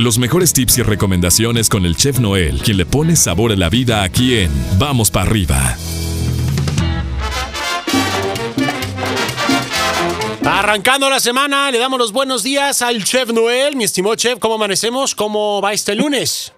Los mejores tips y recomendaciones con el chef Noel, quien le pone sabor a la vida aquí en Vamos para arriba. Arrancando la semana, le damos los buenos días al chef Noel. Mi estimado chef, ¿cómo amanecemos? ¿Cómo va este lunes?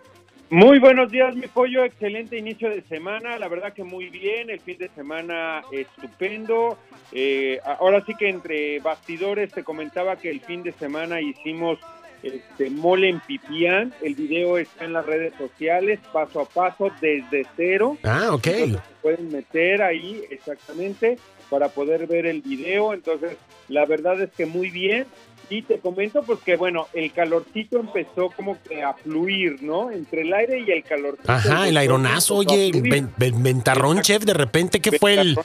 Muy buenos días, mi pollo. Excelente inicio de semana. La verdad que muy bien. El fin de semana estupendo. Eh, ahora sí que entre bastidores te comentaba que el fin de semana hicimos este, mole en Pipián. El video está en las redes sociales, paso a paso, desde cero. Ah, ok. Entonces, se pueden meter ahí exactamente para poder ver el video. Entonces, la verdad es que muy bien. Y te comento pues que bueno, el calorcito empezó como que a fluir, ¿no? Entre el aire y el calorcito. Ajá, el aironazo, oye, ventarrón, chef, de repente, ¿qué fue el.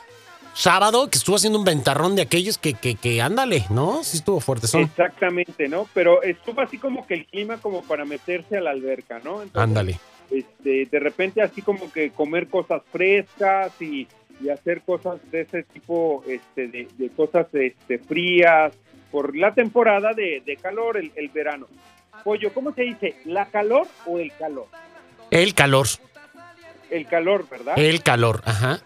Sábado? Que estuvo haciendo un ventarrón de aquellos que, que, que ándale, ¿no? Sí estuvo fuerte, son. Exactamente, ¿no? Pero estuvo así como que el clima como para meterse a la alberca, ¿no? Entonces, Ándale. este, de repente así como que comer cosas frescas y, y hacer cosas de ese tipo, este, de, de cosas este, frías, por la temporada de, de calor, el, el verano. Pollo, ¿cómo se dice? ¿La calor o el calor? El calor, El calor, ¿verdad? el calor, ajá.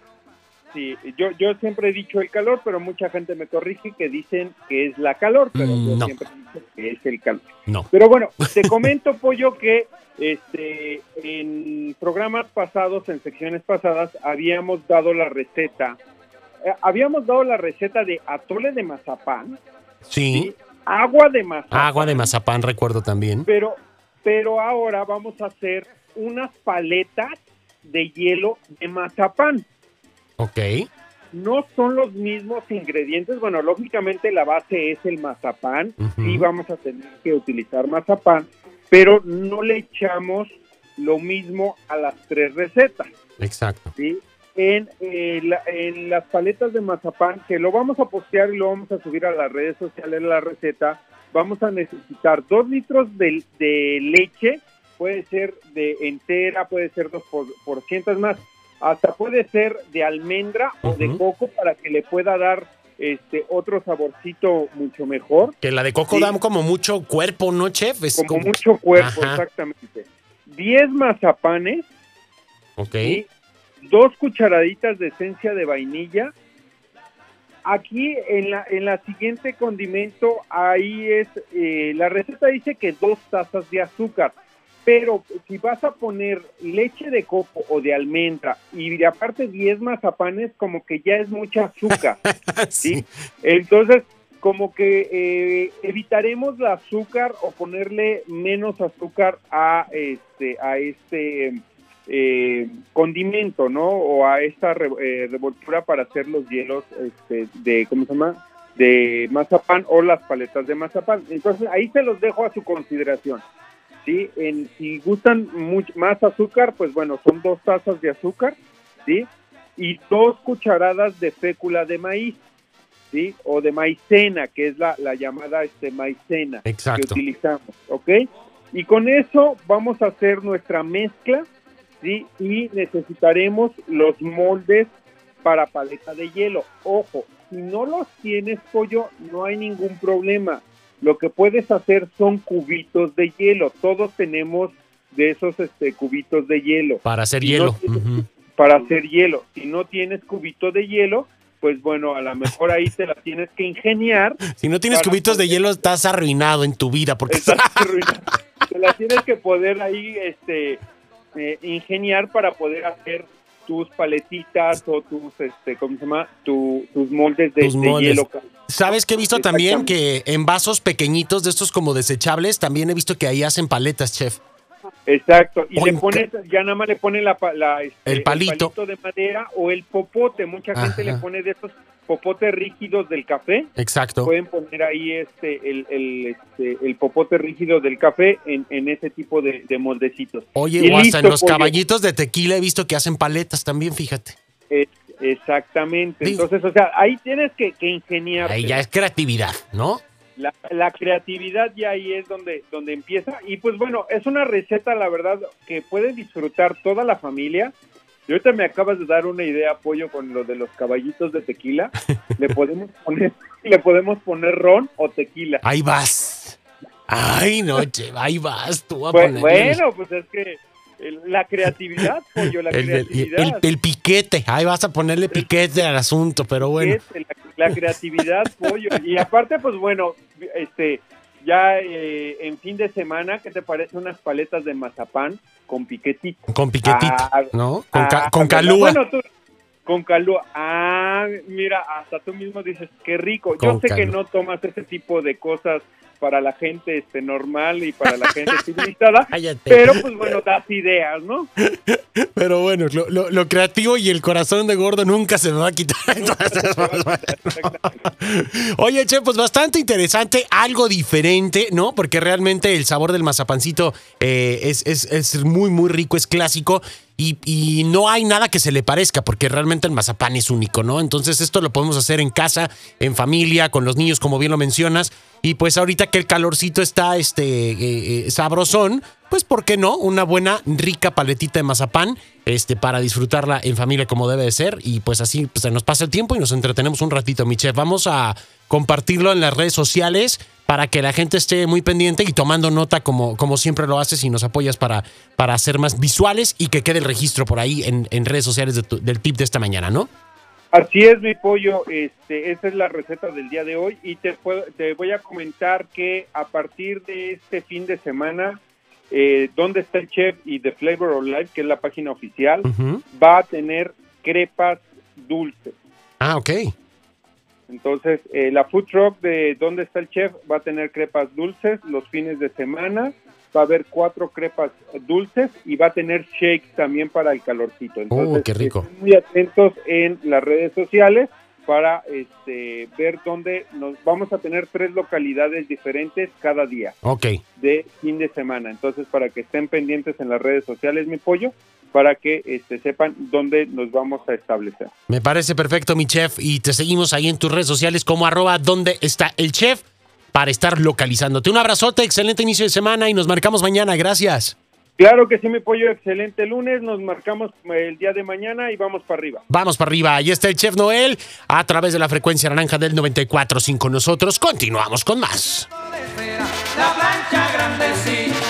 Sí, yo, yo siempre he dicho el calor, pero mucha gente me corrige que dicen que es la calor, pero Mm, yo no. siempre he dicho que es el calor. No. Pero bueno, te comento, Pollo, que este, en programas pasados, en secciones pasadas, habíamos dado la receta. eh, habíamos dado la receta de atole de mazapán, Sí. ¿sí? agua de mazapán. Agua de mazapán, recuerdo también. Pero, pero ahora vamos a hacer unas paletas de hielo de mazapán. Ok. No son los mismos ingredientes. Bueno, lógicamente la base es el mazapán. Ujú. Sí vamos a tener que utilizar mazapán, pero no le echamos lo mismo a las tres recetas. Exacto. ¿sí? En, eh, la- en las paletas de mazapán, que lo vamos a postear y lo vamos a subir a las redes sociales, la receta, vamos a necesitar dos litros de, de leche, puede ser de entera, puede ser dos por, por cientos más, hasta puede ser de almendra o de coco para que le pueda dar este otro saborcito mucho mejor, Que la de coco Sí. da como mucho cuerpo, ¿no, chef? Es como mucho cuerpo, Ajá. exactamente. 10 mazapanes, Ok. dos cucharaditas de esencia de vainilla. Aquí en la, en la siguiente condimento, ahí es, eh, la receta dice que dos tazas de azúcar, pero si vas a poner leche de coco o de almendra y de aparte 10 mazapanes, como que ya es mucha azúcar. sí. ¿sí? Entonces, como que eh, evitaremos el azúcar o ponerle menos azúcar a este a este eh, condimento, ¿no? O a esta re- eh, revoltura para hacer los hielos este, de, ¿cómo se llama? De mazapán o las paletas de mazapán. Entonces, ahí se los dejo a su consideración. ¿Sí? En, si gustan más azúcar, pues bueno, son dos tazas de azúcar, ¿sí? Y dos cucharadas de fécula de maíz. ¿sí? O de maicena, que es la, la llamada este, maicena Exacto. que utilizamos, ¿ok? Y con eso vamos a hacer nuestra mezcla, ¿sí? Y necesitaremos los moldes para paleta de hielo. Ojo, si no los tienes, pollo, no hay ningún problema. Lo que puedes hacer son cubitos de hielo. Todos tenemos de esos este, cubitos de hielo Para hacer no hielo. para hacer hielo. Si no tienes cubito de hielo, pues bueno, a lo mejor ahí te la tienes que ingeniar. Si no tienes cubitos de hielo, estás arruinado en tu vida. Porque Estás arruinado. te la tienes que poder ahí este, eh, ingeniar para poder hacer tus paletitas o tus, este, ¿cómo se llama? Tu- tus moldes de, Tus de moldes. hielo. ¿Sabes que he visto también que en vasos pequeñitos de estos como desechables, también he visto que ahí hacen paletas, chef? Exacto. Y O le pones, ya nada más le ponen la, la, este, El palito. de madera o el popote. Mucha gente le Ajá. pone de esos popotes rígidos del café. Exacto. pueden poner ahí este el, el, este, el popote rígido del café en, en ese tipo de, de moldecitos. Oye, Y o hasta listo, en los pollo. caballitos de tequila he visto que hacen paletas también, fíjate. Es- exactamente. Digo- Entonces, o sea, ahí tienes que, que ingeniar. Ahí ya es creatividad, ¿no? La, la creatividad ya ahí es donde, donde empieza. Y pues bueno, es una receta, la verdad, que puede disfrutar toda la familia. Y ahorita me acabas de dar una idea, apoyo con lo de los caballitos de tequila. le podemos poner, le podemos poner ron o tequila. Ahí vas. Ay, no, chef, ahí vas tú a Pues, bueno, pues es que la creatividad, pollo, la el, creatividad. el- el piquete. Ahí vas a ponerle piquete al asunto, pero bueno. La, la creatividad, pollo. Y aparte, pues bueno, este, ya eh, en fin de semana, ¿qué te parece unas paletas de mazapán con piquetito? Con piquetito, Ah, ¿no? Con, ca- Ah, con ¿verdad? calúa. Bueno, tú- con calúa. Ah, mira, hasta tú mismo dices, qué rico. Yo sé que no tomas ese tipo de cosas para la gente este normal y para la gente civilizada, pero pues bueno, das ideas, ¿no? Pero bueno, lo, lo- lo creativo y el corazón de gordo nunca se me va a quitar. Entonces. Oye, Che, pues bastante interesante, algo diferente, ¿no? Porque realmente el sabor del mazapancito eh, es, es- es muy, muy rico, es clásico. Y, no hay nada que se le parezca, porque realmente el mazapán es único, ¿no? Entonces esto lo podemos hacer en casa, en familia, con los niños, como bien lo mencionas. Y pues ahorita que el calorcito está este, eh, eh, sabrosón, pues ¿por qué no? Una buena, rica paletita de mazapán este, para disfrutarla en familia como debe de ser. Y pues así pues, se nos pasa el tiempo y nos entretenemos un ratito, mi chef. Vamos a compartirlo en las redes sociales para que la gente esté muy pendiente y tomando nota como, como siempre lo haces y nos apoyas para, para hacer más visuales y que quede el registro por ahí en, en redes sociales de tu- del tip de esta mañana, ¿no? Así es, mi pollo. Este, esa es la receta del día de hoy y te, puedo- te voy a comentar que a partir de este fin de semana, eh, donde está el chef y The Flavor of Life, que es la página oficial, va a tener crepas dulces. Ah, ok. Entonces, eh, la food truck de donde está el chef va a tener crepas dulces los fines de semana. Va a haber cuatro crepas dulces y va a tener shakes también para el calorcito. Entonces, Oh, qué rico. estén muy atentos en las redes sociales para este, ver dónde nos vamos a tener tres localidades diferentes cada día Ok. de fin de semana. Entonces, para que estén pendientes en las redes sociales, mi pollo, para que este, sepan dónde nos vamos a establecer. Me parece perfecto, mi chef. Y te seguimos ahí en tus redes sociales como arroba donde está el chef para estar localizándote. Un abrazote, excelente inicio de semana y nos marcamos mañana. Gracias. Claro que sí, mi pollo, excelente lunes. Nos marcamos eh, el día de mañana y vamos para arriba. Vamos para arriba. Ahí está el chef Noel a través de la frecuencia naranja del 94.5. Nosotros continuamos con más. La plancha grande